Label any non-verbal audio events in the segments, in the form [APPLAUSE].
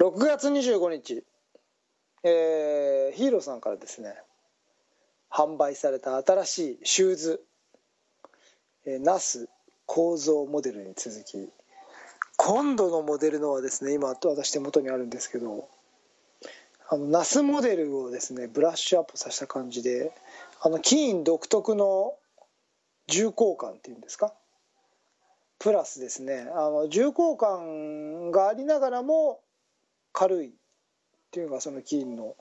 6月25日、えーヒーローさんからですね。販売された新しいシューズ、えーナス構造モデルに続き。今度のモデルのはですね今私手元にあるんですけど。あのナスモデルをですねブラッシュアップさせた感じであのキーン独特の重厚感っていうんですか。プラスですねあの重厚感がありながらも軽いっていうのがそのキーンの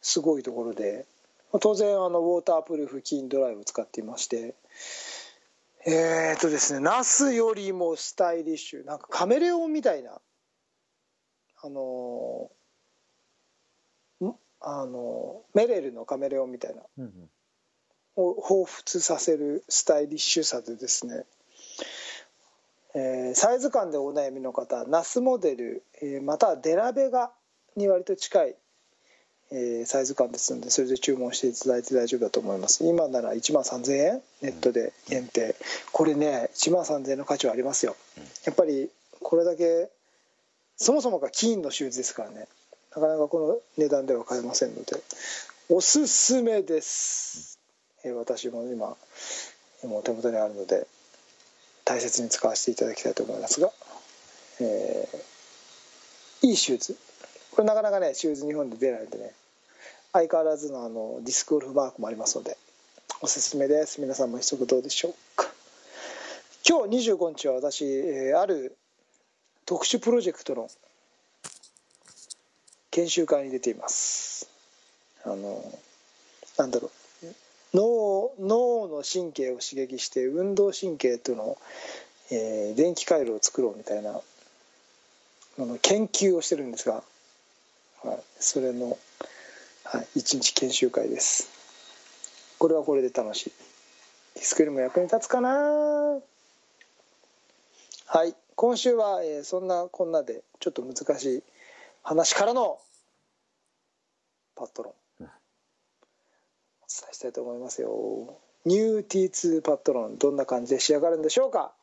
すごいところで当然あのウォータープルーフキーンドライを使っていましてえー、っとですねナスよりもスタイリッシュなんかカメレオンみたいなあのんあのメレルのカメレオンみたいなを彷彿させるスタイリッシュさでですね、えサイズ感でお悩みの方ナスモデル、えまたはデラベガに割と近い、えサイズ感ですのでそれで注文していただいて大丈夫だと思います。今なら1万3000円ネットで限定。これね1万3000円の価値はありますよ。やっぱりこれだけそもそもが金のシューズですからね。なかなかこの値段では買えませんので。おすすめです、えー私も今今お手元にあるので。大切に使わせていただきたいと思いますが、えーいいシューズ。これなかなかねシューズ日本で出ないんでね相変わらずのあのディスクゴルフマークもありますのでおすすめです。皆さんも一足どうでしょうか。今日25日は私、えーある特殊プロジェクトの研修会に出ています。あのなんだろう。脳脳の神経を刺激して運動神経との、えー電気回路を作ろうみたいなあの研究をしてるんですが、はい、それの、はい、一日研修会です。これはこれで楽しい。ディスクよりも役に立つかな。はい今週は、えーそんなこんなでちょっと難しい話からのパトロン。伝えしたいと思いますよ。ニュー T2 パットロンどんな感じで仕上がるんでしょうか。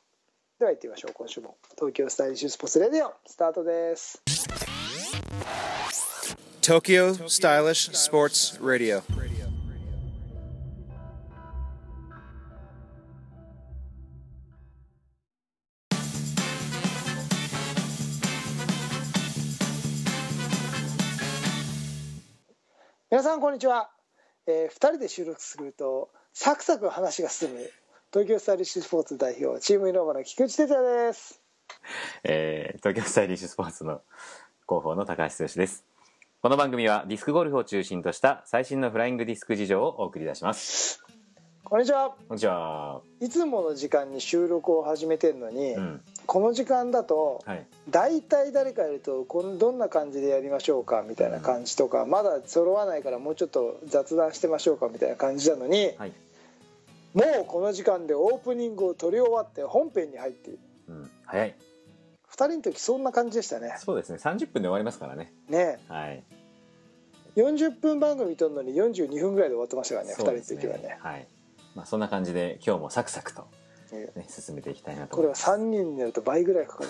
では行ってみましょう。今週も東京スタイリッシュスポーツレディオスタートです。Tokyo Stylish Sports Radio. 皆さんこんにちは、えー、2人で収録するとサクサク話が進む。東京スタイリッシュスポーツ代表チームイノーバの菊池哲也です。えー東京スタイリッシュスポーツの広報の高橋剛です。この番組はディスクゴルフを中心とした最新のフライングディスク事情をお送り出します。こんにちは。こんにちは。いつもの時間に収録を始めてるのに、うん。この時間だとはい。大体誰かいるとこんどんな感じでやりましょうかみたいな感じとか、まだ揃わないからもうちょっと雑談してましょうかみたいな感じなのに、はい。もうこの時間でオープニングを撮り終わって本編に入っている。うん。早い。2人の時そんな感じでしたね。そうですね。30分で終わりますからね。ね。はい。40分番組撮るのに42分ぐらいで終わってましたからね2人の時はね。はいまあそんな感じで今日もサクサクとえね。進めていきたいなとこれは思います。3人になると倍ぐらいかかる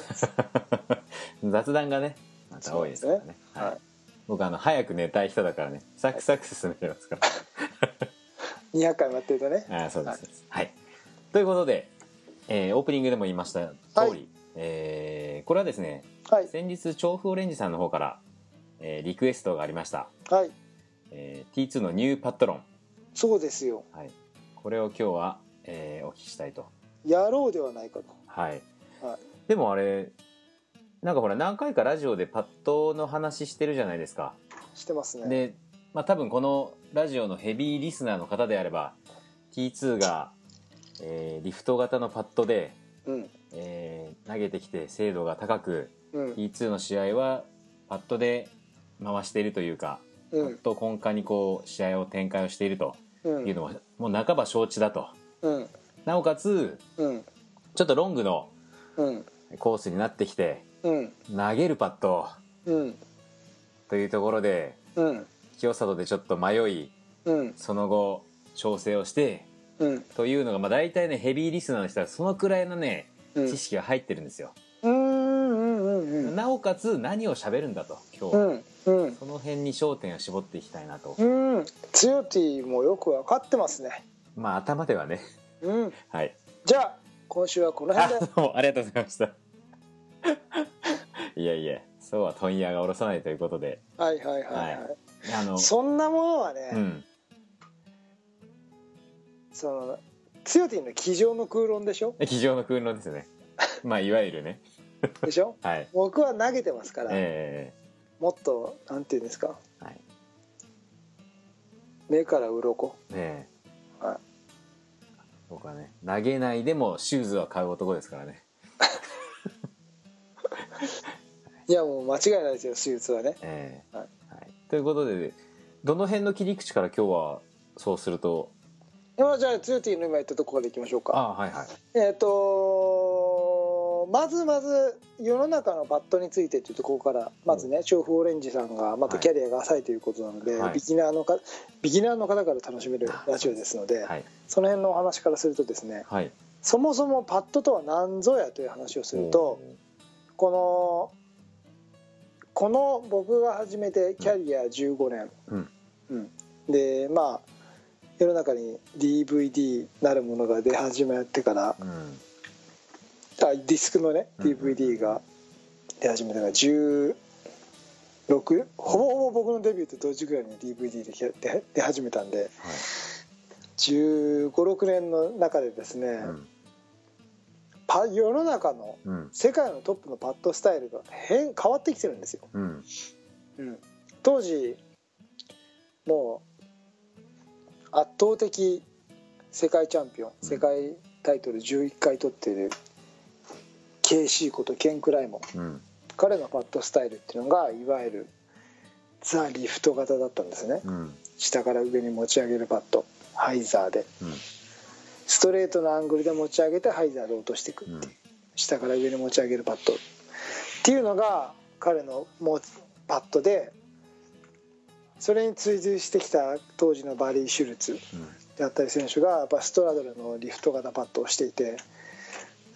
[LAUGHS] 雑談がねまた多いですからね。ね。はい。はい。僕あの早く寝たい人だからねサクサク進めてますから。[LAUGHS] 200回待ってるとね。あーそうです。そうですはい、ということで、えーオープニングでも言いました通り、はい。えーこれはですねはい。先日調布オレンジさんの方から、えーリクエストがありました、はい。えー T2 のニューパットロン、そうですよ。はい、これを今日は、えーお聞きしたいと。やろうではないかと。はい。はい。でもあれなんかほら何回かラジオでパッドの話してるじゃないですか。してますね。でまあ多分このラジオのヘビーリスナーの方であれば T2 が、えーリフト型のパッドで、うん。えー投げてきて精度が高くうん。T2 の試合はパッドで回しているというか、うん。パッド根幹にこう試合を展開をしていると。うんいうのはもう半ば承知だと。うん。なおかつうん。ちょっとロングのうん。コースになってきてうん。投げるパッドうん。というところでうん。清里でちょっと迷いうん。その後調整をしてうん。というのがまあ大体ねヘビーリスナーの人はそのくらいのねうん。知識が入ってるんですよ、なおかつ何を喋るんだと今日、うん。うんその辺に焦点を絞っていきたいなと、うん。ツヨティもよく分かってますね。まあ頭ではね。うん。はい。じゃあ今週はこのあ辺で。どうもありがとうございました。[LAUGHS] いやいやそうは問屋が下ろさないということで。はいはいはいはい、はい。あのそんなものはね、うん。そのツヨティの机上の空論でしょ？机上の空論ですね。まあいわゆるね。でしょ？[LAUGHS] はい。僕は投げてますから、えもっとなんていうんですか？えはい。目から鱗。ねえ。はい。僕はね投げないでもシューズは買う男ですからね。[LAUGHS] いやもう間違いないですよ手術はね。ええ。はい。はい。ということでどの辺の切り口から今日はそうすると？今じゃあツヨティの今言ったところからいきましょうか。あはいはい。えっ、とまずまず世の中のバットについてというところからまずね調布オレンジさんがまたキャリアが浅いということなので、はい。ビギナーのかビギナーの方から楽しめるラジオですので、はい。その辺のお話からするとですねはい。そもそもパットとは何ぞやという話をするとこのこの僕が始めてキャリア15年、うん。うん。でまあ世の中に DVD なるものが出始めてからうんあディスクのねうん。DVD が出始めたから16ほぼほぼ僕のデビューと同時ぐらいに DVD で出始めたんではい1 5 6年の中でですね、うんパ世の中のうん。世界のトップのパッドスタイルが変変わってきてるんですよ、うん。うん、当時もう圧倒的世界チャンピオン世界タイトル11回取っている KC ことケン・クライモ。んうん彼のパットスタイルっていうのがいわゆるザ・リフト型だったんですね。うん下から上に持ち上げるパット。 hyzer で。うんストレートのアングルで持ち上げて hyzer で落としていくう。ん。下から上に持ち上げるパット。っていうのが彼の持つパットでそれに追随してきた当時のバリー・シュルツであったり選手がやっぱ straddle のリフト型パットをしていて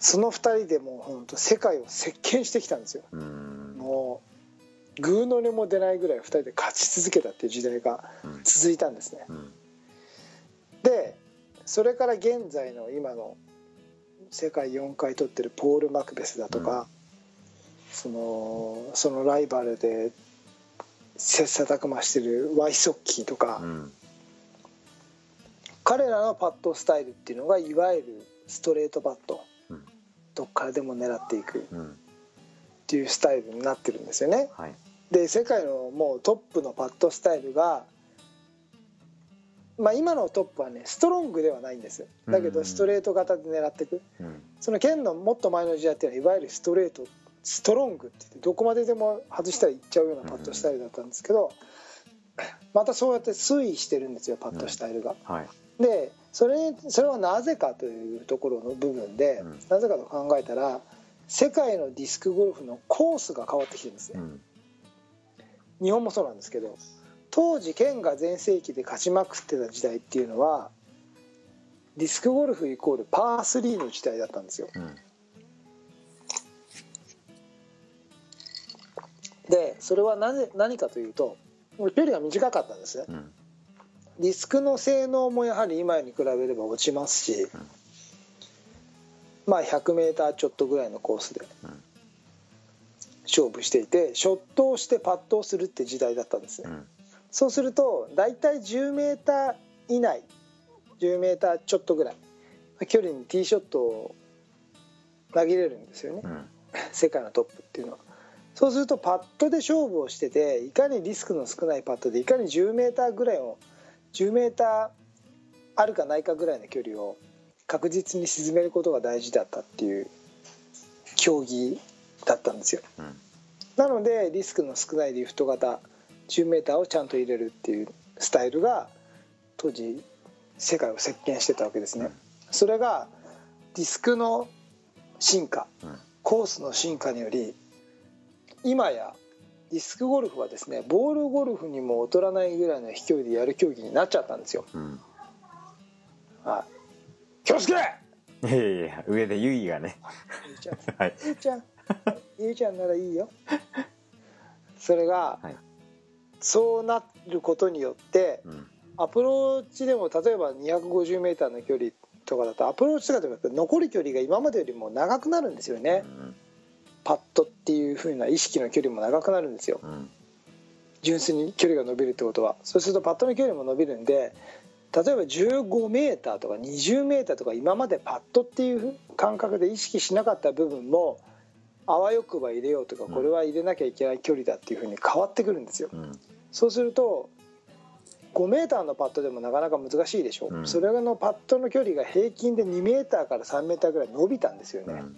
その2人でもう本当世界を席巻してきたんですよ。うん。もうグーの音も出ないぐらい2人で勝ち続けたっていう時代がうん。続いたんですね。うん。でそれから現在の今の世界4回取ってるポール・マクベスだとか、そのそのライバルで切磋琢磨してるワイソッキーとか、うん。彼らのパッドスタイルっていうのがいわゆるストレートパッド、うんどっからでも狙っていくっうん。ていうスタイルになってるんですよね。はい。で世界のもうトップのパッドスタイルが、まあ、今のトップはねストロングではないんですだけうん。どストレート型で狙っていく。うん。その剣のもっと前の時代っていうのはいわゆるストレートストロングって言ってどこまででも外したらいっちゃうようなパッドスタイルだったんですけどまたそうやって推移してるんですよパッドスタイルが。はい。でそれそれはなぜかというところの部分で、うん。なぜかと考えたら世界のディスクゴルフのコースが変わってきてるんですね。うん。日本もそうなんですけど当時県が全盛期で勝ちまくってた時代っていうのはディスクゴルフイコールパー3の時代だったんですよ。うん。でそれはなぜ何かというと距離が短かったんですね。うん。ディスクの性能もやはり今に比べれば落ちますし、まあ 100m ちょっとぐらいのコースでうん。勝負していてショットをしてパットをするって時代だったんですね。うん。そうすると大体 10m 以内 10m ちょっとぐらい距離にティーショットを投げれるんですよね。うん。[LAUGHS] 世界のトップっていうのはそうするとパットで勝負をしてていかにリスクの少ないパットでいかに 10m ぐらいを 10m あるかないかぐらいの距離を確実に沈めることが大事だったっていう競技だったんですよ。うん。なのでリスクの少ないリフト型 10m をちゃんと入れるっていうスタイルが当時世界を席巻してたわけですね、うん。それがディスクの進化うん。コースの進化により今やディスクゴルフはですねボールゴルフにも劣らないぐらいの飛距離でやる競技になっちゃったんですよ。うん。はい、気をつけ!いやいや上でユイがね。ゆうちゃん。はい。ゆうちゃん。ゆうちゃんならいいよ。それが、はい。そうなることによってうん。アプローチでも例えば 250m の距離とかだとアプローチとかでも残る距離が今までよりも長くなるんですよね、パットっていう風な意識の距離も長くなるんですよ。うん。純粋に距離が伸びるってことは。そうするとパットの距離も伸びるんで例えば 15m とか 20m とか今までパットっていう感覚で意識しなかった部分もあわよくば入れようとかうんこれは入れなきゃいけない距離だっていう風に変わってくるんですよ。うん。そうすると 5m のパットでもなかなか難しいでしょ、うん。それのパットの距離が平均で 2m から 3m ぐらい伸びたんですよね、うん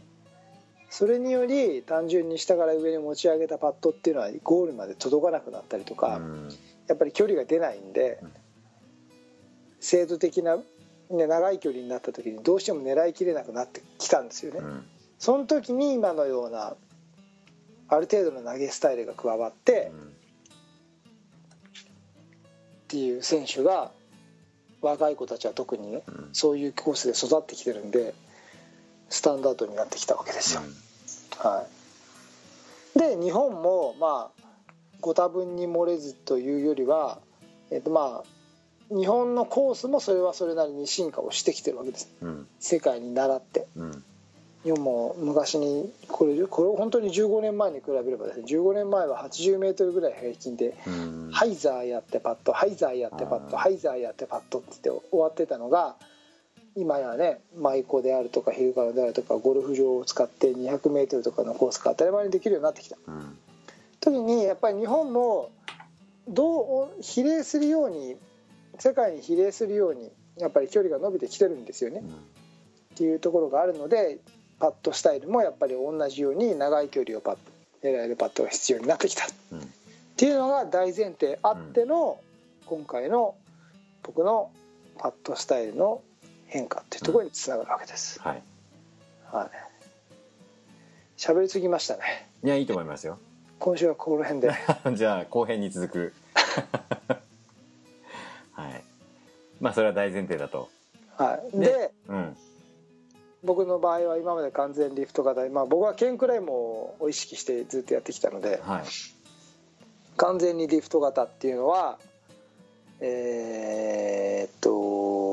それにより単純に下から上に持ち上げたパットっていうのはゴールまで届かなくなったりとか、うん。やっぱり距離が出ないんで、うん。精度的な、ね、長い距離になった時にどうしても狙いきれなくなってきたんですよね。うん。その時に今のようなある程度の投げスタイルが加わってっていう選手が若い子たちは特にねうん。そういうコースで育ってきてるんでスタンダードになってきたわけですよ。はい、で日本もまあご多分に漏れずというよりは、えっとまあ日本のコースもそれはそれなりに進化をしてきてるわけです。うん。世界に倣って。うん。日本も昔にこれこれを本当に15年前に比べればですね15年前は80メートルぐらい平均でうん。ハイザーやってパットハイザーやってパットあー。ハイザーやってパットって言って終わってたのが今やね舞妓であるとかヒルカラであるとかゴルフ場を使って 200m とかのコースが当たり前にできるようになってきた。うん。時にやっぱり日本もどう比例するように世界に比例するようにやっぱり距離が伸びてきてるんですよね。っていうところがあるのでパットスタイルもやっぱり同じように長い距離をパッ狙えるパットが必要になってきた。うん。っていうのが大前提あっての今回の僕のパットスタイルの変化っていうところにつながるわけです。はいはい。喋りすぎましたね。いやいいと思いますよ今週はこの辺で。[LAUGHS] じゃあ後編に続く [LAUGHS] はいまあそれは大前提だとはい。ねで、うん僕の場合は今まで完全リフト型で、まあ僕はケンクライモを意識してずっとやってきたので、はい完全にリフト型っていうのはえーっと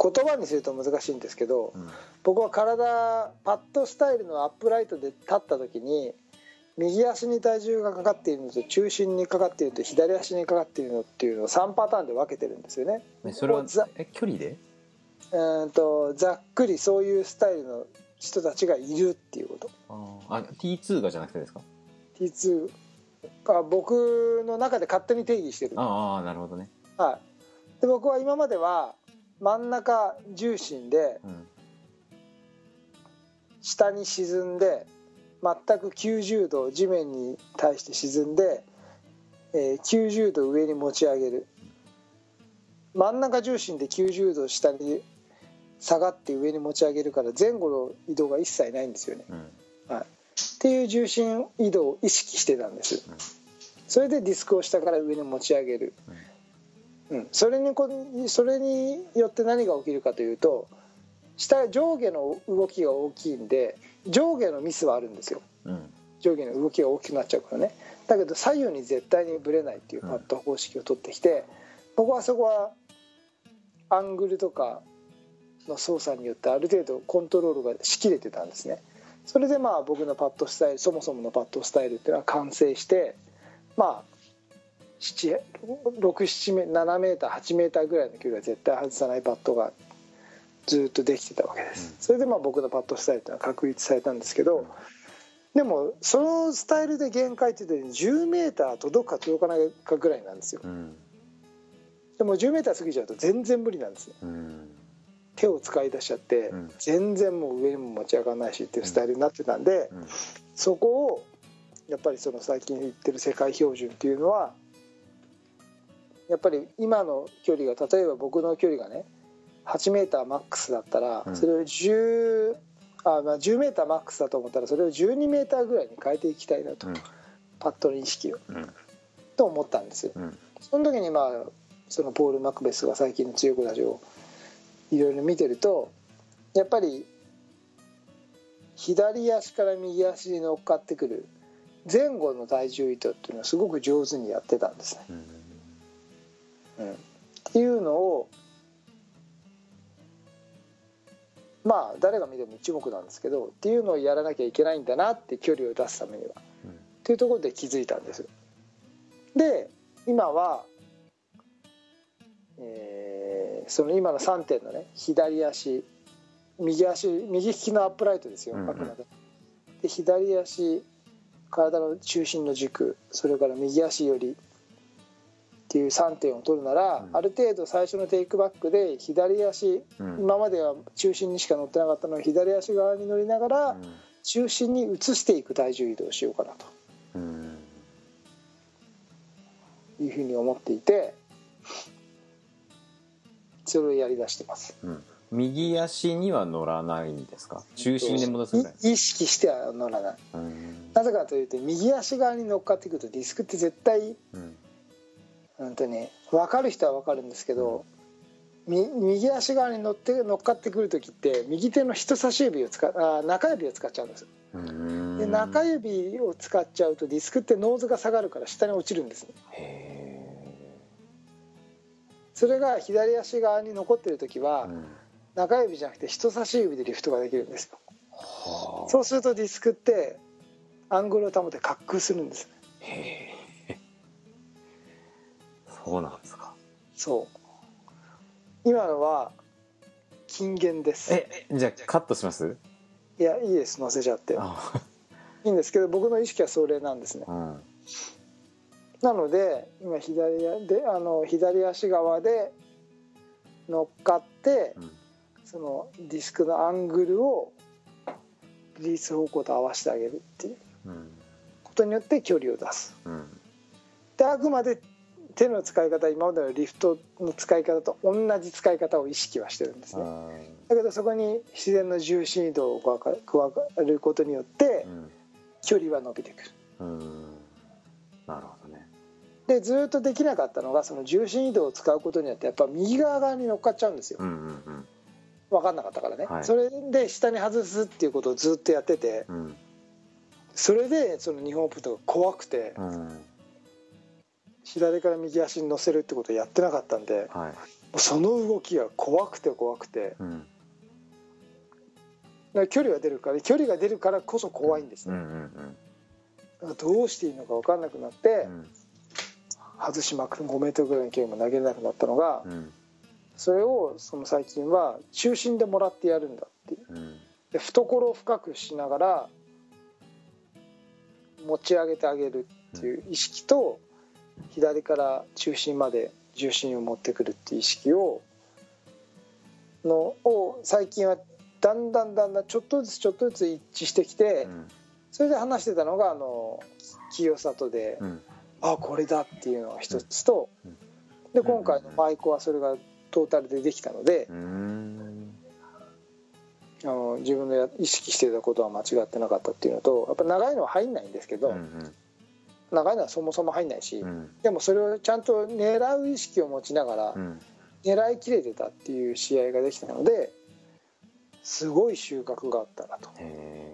言葉にすると難しいんですけどうん。僕は体パッドスタイルのアップライトで立った時に右足に体重がかかっているのと中心にかかっているのと左足にかかっているのっていうのを3パターンで分けてるんですよね。えそれはざえ距離で？うーんとざっくりそういうスタイルの人たちがいるっていうこと。ああ T2 がじゃなくてですか？T2 が僕の中で勝手に定義してる。ああなるほどね。はい、で僕は今までは真ん中重心でうん下に沈んで全く90度地面に対して沈んで、えー90度上に持ち上げる。真ん中重心で90度下に下がって上に持ち上げるから前後の移動が一切ないんですよね、うん。はい、っていう重心移動を意識してたんです。うん。それでディスクを下から上に持ち上げる、うん、それにこそれによって何が起きるかというと下上下の動きが大きいんで上下のミスはあるんですよ。うん。上下の動きが大きくなっちゃうからね。だけど左右に絶対にぶれないっていうパッド方式を取ってきて、僕はそこはアングルとかの操作によってある程度コントロールがしきれてたんですね。それでまあ僕のパッドスタイルそもそものパッドスタイルっていうのは完成してまあ67メーター8メーターぐらいの距離は絶対外さないパッドがずっとできてたわけです、うん。それでまあ僕のパッドスタイルっていうのは確立されたんですけど、でもそのスタイルで限界って言うと10メーター届くか届かないかぐらいなんですよ。うん。でも10メーター過ぎちゃうと全然無理なんですねうん。手を使い出しちゃってうん。全然もう上にも持ち上がらないしっていうスタイルになってたんでうん。そこをやっぱりその最近言ってる世界標準っていうのはやっぱり今の距離が例えば僕の距離がね8メーターマックスだったらうん。それを10あまあ10メーターマックスだと思ったらそれを12メーターぐらいに変えていきたいなとうん。パッドの意識を。うん。と思ったんですよ。うん。その時にまあそのポール・マクベスが最近の強くラジオをいろいろ見てるとやっぱり左足から右足に乗っかってくる前後の体重移動っていうのはすごく上手にやってたんですね。うん、っていうのをまあ誰が見ても一目なんですけどっていうのをやらなきゃいけないんだなって距離を出すためには、うんっていうところで気づいたんです。で今は、えーその今の3点のね左足右足右利きのアップライトですようんで。で左足体の中心の軸それから右足寄りっていう3点を取るなら、うん。ある程度最初のテイクバックで左足、うん。今までは中心にしか乗ってなかったのを左足側に乗りながら、中心に移していく体重移動をしようかなうん。というふうに思っていてそれをやりだしてます。うん。右足には乗らないんですか？中心で戻す意識しては乗らない。うん。なぜかというと右足側に乗っかってくるとディスクって絶対うんうんとね分かる人は分かるんですけど、み右足側に乗って乗っかってくる時って右手の人差し指を使うあ中指を使っちゃうんです。うん。で中指を使っちゃうとディスクってノーズが下がるから下に落ちるんです。それが左足側に残ってる時は、中指じゃなくて人差し指でリフトができるんですよ。はあ。そうするとディスクってアングルを保って滑空するんです。へえそうなんですか。そう。今のは金言です。えじゃあカットします？いやいいです。乗せちゃって。あ。いいんですけど僕の意識はそれなんですね。うん。なので今左やであの左足側で乗っかってうん。そのディスクのアングルをリリース方向と合わせてあげるっていう。うん。ことによって距離を出す。うん。であくまで手の使い方今までのリフトの使い方と同じ使い方を意識はしてるんですね。あだけどそこに自然の重心移動を加わることによって距離は伸びてくる。うん。なるほどね。でずっとできなかったのがその重心移動を使うことによってやっぱ右側側に乗っかっちゃうんですよ。うんうん分かんなかったからね、はい。それで下に外すっていうことをずっとやっててうん。それでその日本オープンとか怖くてうんうん左から右足に乗せるってことをやってなかったんでもはい。うその動きが怖くて怖くて。うん。距離が出るから距離が出るからこそ怖いんですね、どうしていいのか分かんなくなってうん。外しまくる5メートルぐらいの距離も投げれなくなったのがうん。それをその最近は中心でもらってやるんだっていう。うん。で懐を深くしながら持ち上げてあげるっていう意識と左から中心まで重心を持ってくるっていう意識をのを最近はだんだんだんだんちょっとずつちょっとずつ一致してきてうん。それで話してたのがあの清里でうん。あこれだっていうのが一つとうん。で今回の舞妓はそれがトータルでできたのでうん。あの自分のや意識してたことは間違ってなかったっていうのとやっぱ長いのは入んないんですけど、うん長いのはそもそも入んないし、うん。でもそれをちゃんと狙う意識を持ちながらうん。狙いきれてたっていう試合ができたのですごい収穫があったなと。へ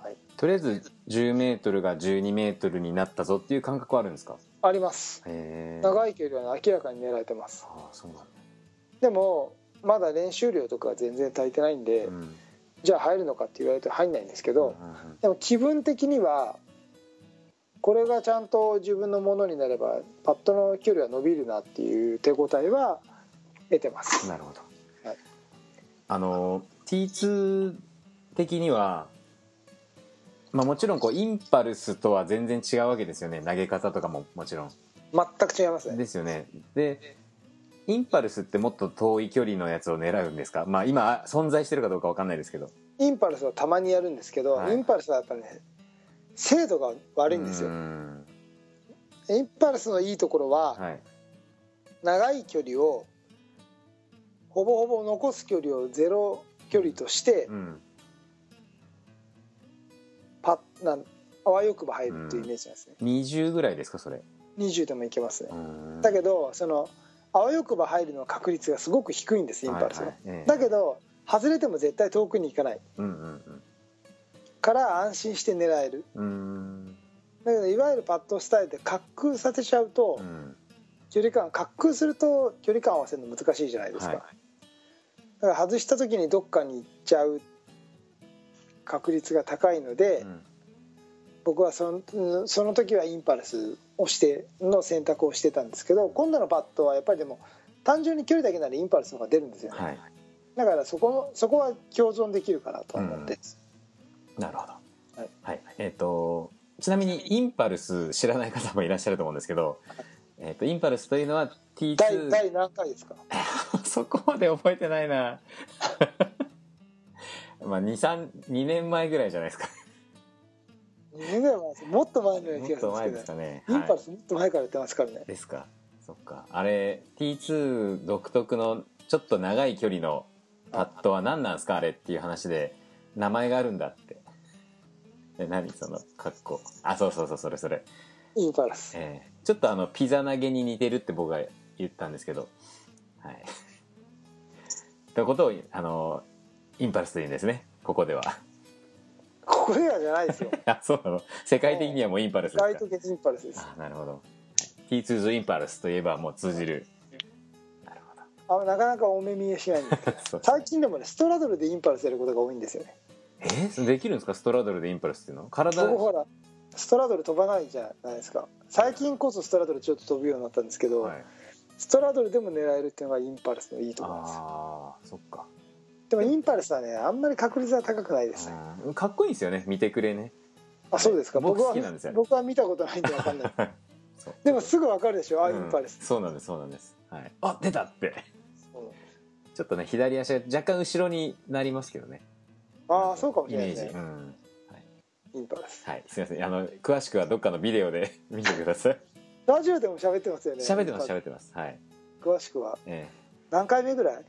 はい。ーとりあえず10メートルが12メートルになったぞっていう感覚はあるんですか？あります。長い距離は明らかに狙えてます。ああそうなんだ。でもまだ練習量とかは全然足りてないんで、うん。じゃあ入るのかって言われると入んないんですけど、うんうん。でも気分的にはこれがちゃんと自分のものになればパットの距離は伸びるなっていう手応えは得てます。なるほど、はい。あの T2 的には、まあ、もちろんこうインパルスとは全然違うわけですよね。投げ方とかももちろん。全く違いますね。ですよね。でインパルスってもっと遠い距離のやつを狙うんですか？まあ今存在してるかどうかわかんないですけど。インパルスはたまにやるんですけど、はい。インパルスはやっぱね精度が悪いんですうよん。インパルスのいいところははい。長い距離をほぼほぼ残す距離をゼロ距離としてうん。パッなんあわよくば入るっていうイメージなんですね、20ぐらいですかそれ？20でもいけますね、うん。だけどそのあわよくば入るの確率がすごく低いんですインパルスは、はいはい。ええ。だけど外れても絶対遠くに行かない。うんうんから安心して狙える。うん。うんだけどいわゆるパットスタイルで滑空させちゃうと、うん。距離感滑空すると距離感合わせるの難しいじゃないですか、はい。だから外した時にどっかに行っちゃう確率が高いので、うん。僕はそのその時はインパルスをしての選択をしてたんですけど今度のパットはやっぱりでも単純に距離だけならインパルスの方が出るんですよね、はい。だからそこのそこは共存できるかなと思って、なるほど。はい、はい。えっ、とちなみにインパルス知らない方もいらっしゃると思うんですけど、えっとインパルスというのは T2 第第何回ですか？[LAUGHS] そこまで覚えてないな。[LAUGHS] まあ23 2年前ぐらいじゃないですか。2年ぐらい前です。もっと前のような気がするもっと前んですけど、ですかねインパルはスもっと前からやってますからね。い、ですか。そっか。あれ T2 独特のちょっと長い距離のパットは何なんですか？あれっていう話で名前があるんだってえ何その格好。あそうそうそうそれそれ。インパルスえーちょっとあのピザ投げに似てるって僕が言ったんですけど。はい。[LAUGHS] ということをあのインパルスというんですね。ここでは。ここではじゃないですよ。[LAUGHS] あそうなの？世界的にはもうインパルスですか？ガイトケインパルスです。あなるほど、はい。T2 ズインパルスといえばもう通じる。なるほあなかなかお目見えしないんですけど。[LAUGHS] 最近でもねストラドルでインパルスやることが多いんですよねえ？ーできるんですか？ストラドルでインパルスっていうの？体僕ほらストラドル飛ばないじゃないですか。最近こそストラドルちょっと飛ぶようになったんですけど、はい、ストラドルでも狙えるっていうのがインパルスのいいところなんです。よああそっか。でもインパルスはねあんまり確率は高くないですかっこいいですよね。見てくれね。あそうですか？僕僕は僕は見たことないんで分かんない。[LAUGHS] でもすぐ分かるでしょ？あ、うん。インパルス、そうなんですそうなんです、はい、あ出たって。う。んちょっとね左足が若干後ろになりますけどねああそうかもしイメージ、れないですねうん。はい、インパルスはい、すみません。あの詳しくはどっかのビデオで [LAUGHS] 見てください。ラジオでも喋ってますよね。喋ってます喋ってます。はい。詳しくは。え何回目ぐらい？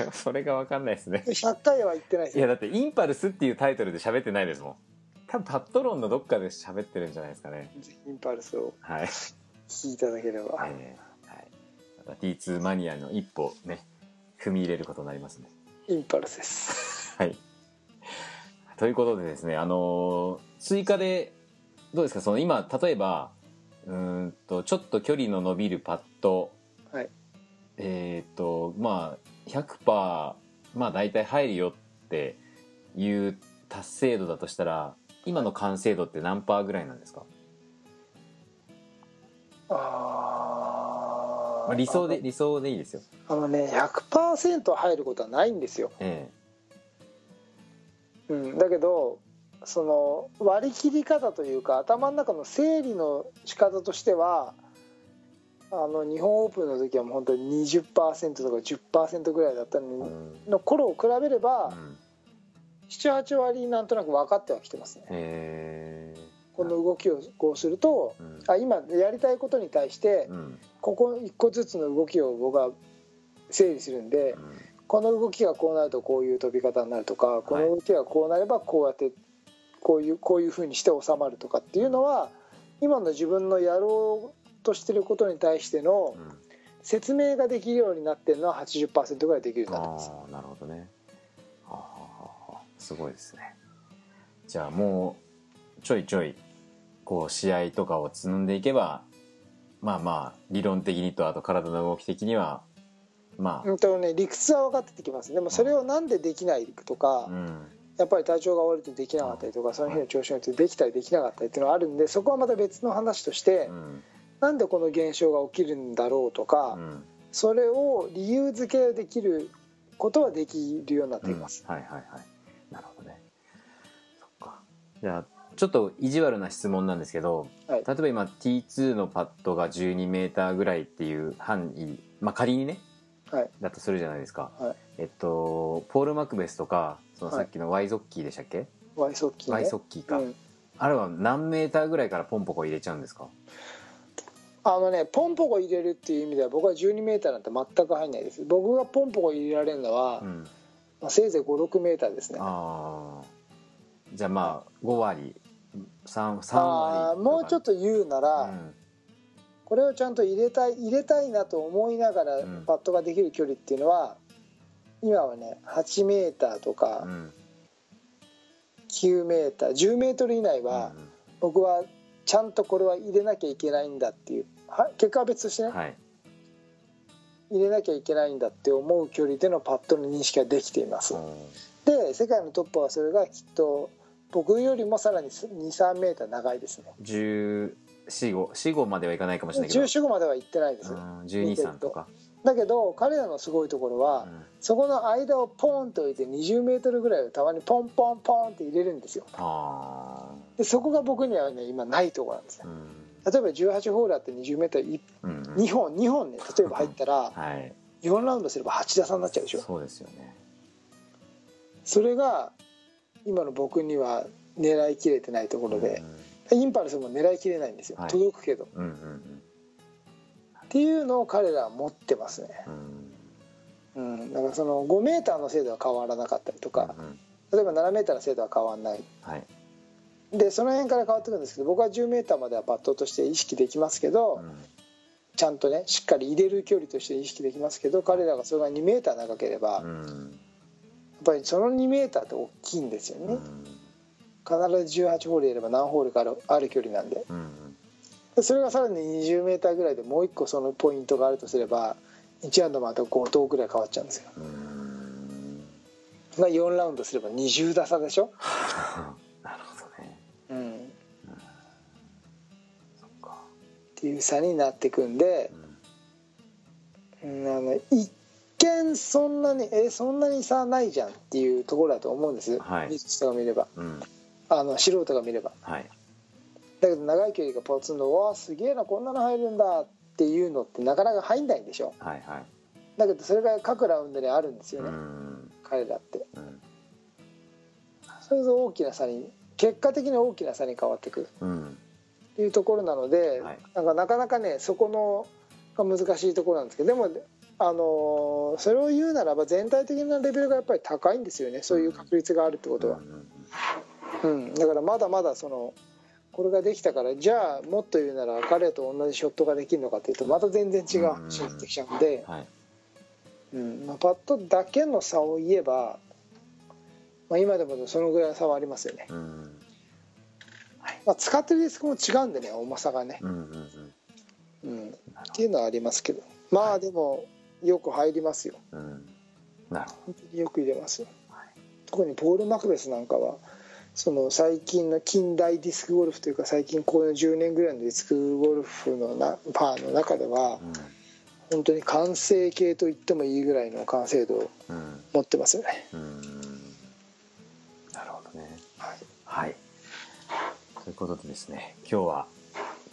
え [LAUGHS] それが分かんないですね。100回は言ってないですよ。いやだってインパルスっていうタイトルで喋ってないですもん。多分パットロンのどっかで喋ってるんじゃないですかね。インパルスをはい、聞いていただければ、ええはい、また T2 マニアの一歩ね踏み入れることになりますね。インパルスです。はい。ということでですね、あのー追加で、どうですか、その今、例えば、うーんと、ちょっと距離の伸びるパット、はい。えっ、と、まあ、100%、まあ、大体入るよっていう達成度だとしたら、今の完成度って何パーぐらいなんですか、あまあ、理想で、理想でいいですよ。あのね100%入ることはないんですよ、えうん、だけどその割り切り方というか頭の中の整理の仕方としてはあの日本オープンの時はもう本当に20%とか10%ぐらいだったのの頃を比べればうん。78割なんとなく分かってはきてますね。えこの動きをこうするとあ今やりたいことに対してうん。ここ一個ずつの動きを僕は整理するんでうんこの動きがこうなるとこういう飛び方になるとかこの動きがこうなればこうやってこういうこういうふうにして収まるとかっていうのは今の自分のやろうとしてることに対してのうん。説明ができるようになってるのは80%ぐらいできるようになってます。ああなるほどね。はあはあはすごいですね。じゃあもうちょいちょいこう試合とかを積んでいけばまあまあ理論的にとあと体の動き的にはまあ。うんとね、理屈は分かってきます。でもそれをなんでできないとか、うん。やっぱり体調が悪いとできなかったりとかその日の調子によってできたりできなかったりっていうのはあるんでそこはまた別の話としてうん。なんでこの現象が起きるんだろうとか、うん。それを理由付けできることはできるようになっています、はいはいはい。なるほどね。そっか。じゃあちょっと意地悪な質問なんですけど、はい。例えば今 T2 のパッドが 12m ぐらいっていう範囲まあ仮にねはいだとするじゃないですか、はい。えっとポール・マクベスとかそのさっきのワイゾッキーでしたっけ、ワイソッキーね。ワイソッキーか、うん。あれは何メーターぐらいからポンポコ入れちゃうんですか？あのねポンポコ入れるっていう意味では僕は 12m なんて全く入んないです。僕がポンポコ入れられるのは、うん。まあ、せいぜい 56m ですね。ああじゃあまあ5割。3, 3あ割ーもうちょっとと言うなら、うんこれをちゃんと入れたい入れたいなと思いながらうん。パットができる距離っていうのは今はね8メーターとかうん。9メーター10メートル以内うんは僕はちゃんとこれは入れなきゃいけないんだっていう。は結果は別としてねはい。入れなきゃいけないんだって思う距離でのパットの認識ができています。おで世界のトップはそれがきっと僕よりもさらに23メーター長いですね14 15 15まではいかないかもしれないけど。14までは行ってないです。うん123とか。だけど彼らのすごいところは、うん。そこの間をポンと置いて20メートルぐらいをたまにポンポンポンって入れるんですよ。あでそこが僕にはね今ないところなんですねあうん。例えば18ホールあって20メートル1うんうん。2本2本ね例えば入ったらはい。4ラウンドすれば8打差になっちゃうでしょ。そうですよね。それが今の僕には狙いきれてないところで、インパルスも狙いきれないんですよ、はい。届くけど。うんうんうんっていうのを彼らは持ってますね、うんうん、だからその5メーターの精度は変わらなかったりとかうん例えば7メーターの精度は変わらない。はい。でその辺から変わってくるんですけど僕は10メーターまではパットとして意識できますけど、うん。ちゃんとねしっかり入れる距離として意識できますけど彼らがそれが2メーター長ければ、やっうんぱりその2メーターって大きいんですよね、必ず18ホールやれば何ホールかあるある距離なんで。うんうん。でそれがさらに20メーターぐらいでもう一個そのポイントがあるとすれば1アンドまた5投ぐらい変わっちゃうんですよ。うん。が4ラウンドすれば20打差でしょ、[LAUGHS] なるほどね。うん、そっか。っていう差になってくんでう、ん。うん、あの一見そんなにえそんなに差ないじゃんっていうところだと思うんです、はい。人が見れば。うんあの素人が見れば。はい。だけど長い距離がポツンと「わあすげえなこんなの入るんだ」っていうのってなかなか入んないんでしょ。はいはい。だけどそれが各ラウンドにあるんですようね、ん。彼らって。うんそれぞ大きな差に結果的に大きな差に変わってく。るうん。というところなので、はい。なんかなかなかねそこのが難しいところなんですけどでもあのーそれを言うならば全体的なレベルがやっぱり高いんですよね。そういう確率があるってことは。う、んうん、だからまだまだそのこれができたからじゃあもっと言うなら彼と同じショットができるのかっていうとまた全然違う話になってきちゃうんで、はい。うん。まあ、パットだけの差を言えば、まあ、今でもそのぐらいの差はありますよね、うん。まあ、使ってるディスクも違うんでね重さがね、うんうんうん。うん、っていうのはありますけど。まあでもよく入りますよ。よく入れますよ。どはい。特にポール・マクベスなんかはその最近の近代ディスクゴルフというか最近この10年ぐらいのディスクゴルフのなパーの中では本当に完成形と言ってもいいぐらいの完成度を持ってますよね、うん。なるほどね。はい、はい。ということでですね今日は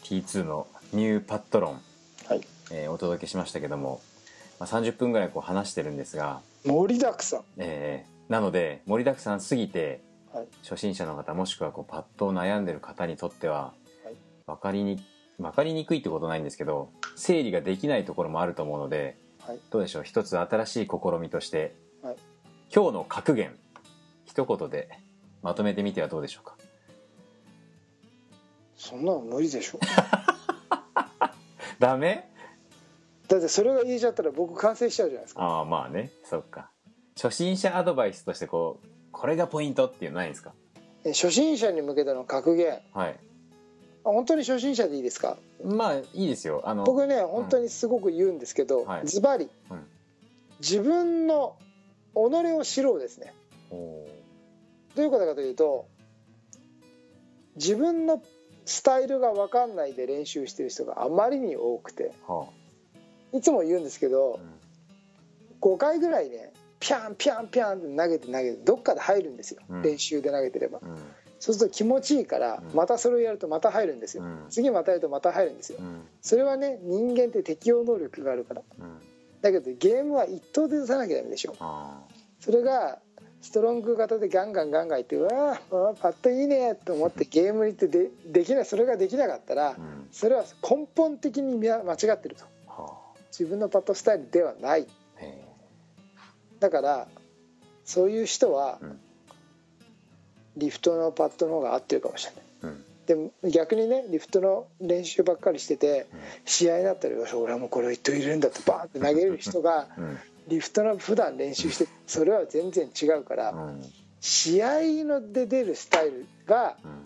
T2 のニューパットロン、はい、えーお届けしましたけども、まあ、30分ぐらいこう話してるんですが、盛りだくさん、えーなので盛りだくさんすぎてはい初心者の方もしくはこうパットを悩んでる方にとってははい。分かりに分かりにくいってことないんですけど整理ができないところもあると思うのではい。どうでしょう？一つ新しい試みとして、はい。今日の格言一言でまとめてみてはどうでしょうか？そんなの無理でしょ。[LAUGHS] ダメ？だってそれが言えちゃったら僕完成しちゃうじゃないですか。ああまあね。そっか。初心者アドバイスとしてこうこれがポイントっていうのないんですか？え初心者に向けての格言。はい。あ本当に初心者でいいですか？まあいいですよ。あの僕ね本当にすごく言うんですけどはい。ズバリ。うん。自分の己を知ろうですね。どういうことかというと自分のスタイルが分かんないで練習してる人があまりに多くて。はいつも言うんですけどあ、5回ぐらいねピャンピャンピャンって投げて投げてどっかで入るんですよ、うん。練習で投げてれば。うん。うんそうすると気持ちいいからうん。またそれをやるとまた入るんですよ、うん。次またやるとまた入るんですよ。うん。それはね人間って適応能力があるから。うん。だけどゲームは一投で出さなきゃダメでしょ。あそれがストロング型でガンガンガンガンいってうわーパッといいねと思ってゲームに行ってでできないそれができなかったらそれは根本的にみ間違ってると。は自分のパットスタイルではないだからそういう人はうん。リフトのパットの方が合ってるかもしれない。えうん。でも逆にねリフトの練習ばっかりしててうん。試合になったらよし俺はもうこれを一投入れるんだってバーンって投げる人がうん。リフトの普段練習してそれは全然違うから、うん。試合ので出るスタイルがうん。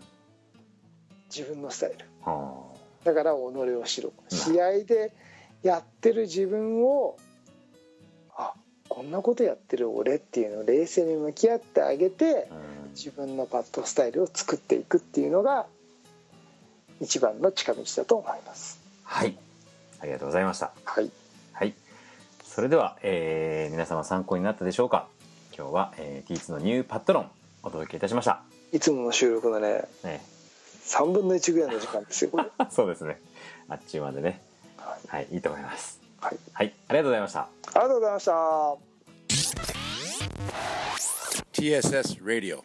自分のスタイル。はだから己を知ろう。ん。試合でやってる自分をあこんなことやってる俺っていうのを冷静に向き合ってあげて自分のパッドスタイルを作っていくっていうのが一番の近道だと思います。はい。ありがとうございました。はい。はい。それでは、えー皆様参考になったでしょうか？今日は、えー、T2 のニューパット論お届けいたしました、いつもの収録のねね、3分の1ぐらいの時間ですよ [LAUGHS] そうですね。あっちゅうまでね。はい。はいいいと思います。はい。はい。ありがとうございました。ありがとうございました TSS Radio.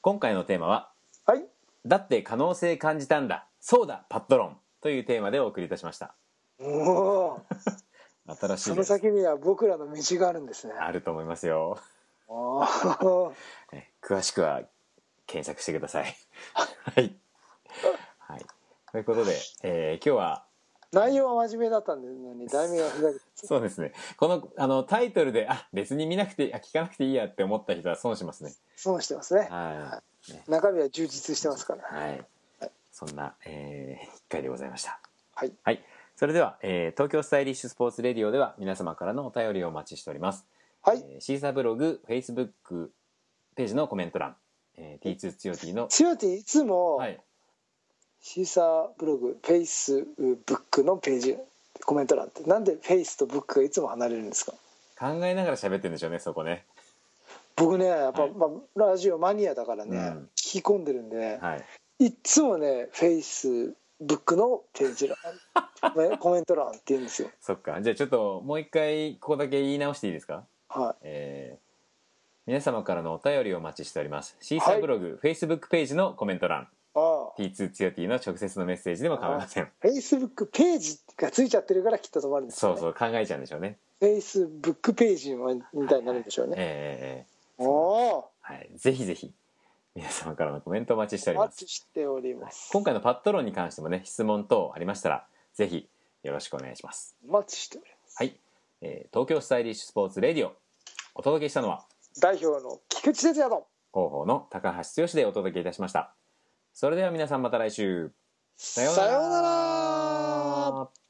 今回のテーマははい。だって可能性感じたんだそうだパット論というテーマでお送りいたしました。おお [LAUGHS] 新しいその先には僕らの道があるんですね。あると思いますよ。おー。え [LAUGHS] 詳しくは検索してください。[LAUGHS] はい、はい、ということで、えー今日は内容は真面目だったんだのに題名がふざけて。そうですね。このあのタイトルであ別に見なくてあ聞かなくていいやって思った人は損しますね。損してますね。はい、ね中身は充実してますから。はい、そんな、えー、一回でございました。はい。はい。それでは、えー東京スタイリッシュスポーツレディオでは皆様からのお便りをお待ちしております。はい。えーシーサーブログ、フェイスブックページのコメント欄、えー、T2 ツヨティの、強ていつもはい、シーサーブログフェイスブックのページコメント欄って。なんでフェイスとブックがいつも離れるんですか？考えながら喋ってるんでしょうね、そこね。僕ねやっぱ、はい。まあ、ラジオマニアだからね、うん。聞き込んでるんでね、はい。い、つもねフェイスブックのページ欄ね [LAUGHS] コメント欄って言うんですよ。そっか。じゃあちょっともう一回ここだけ言い直していいですか？はえー皆様からのお便りをお待ちしております。シーサーブログ、フェイスブックページのコメント欄、T2 ツヨティの直接のメッセージでも構いません。フェイスブックページがついちゃってるからきっと止まるんですよ、ね、そうそう、考えちゃうんでしょうね。フェイスブックページみたいになるんでしょうね、えーえーえおおー。はい。ぜひぜひ、皆様からのコメントお待ちしておおります。待。ちしております今回のパット論に関してもね、質問等ありましたら、ぜひよろしくお願いします。お待ちしております。はい、えー東京スタイリッシュスポーツレディオお届けしたのは代表の菊池哲也と。広報の高橋剛でお届けいたしましたそれでは皆さんまた来週。さようなら。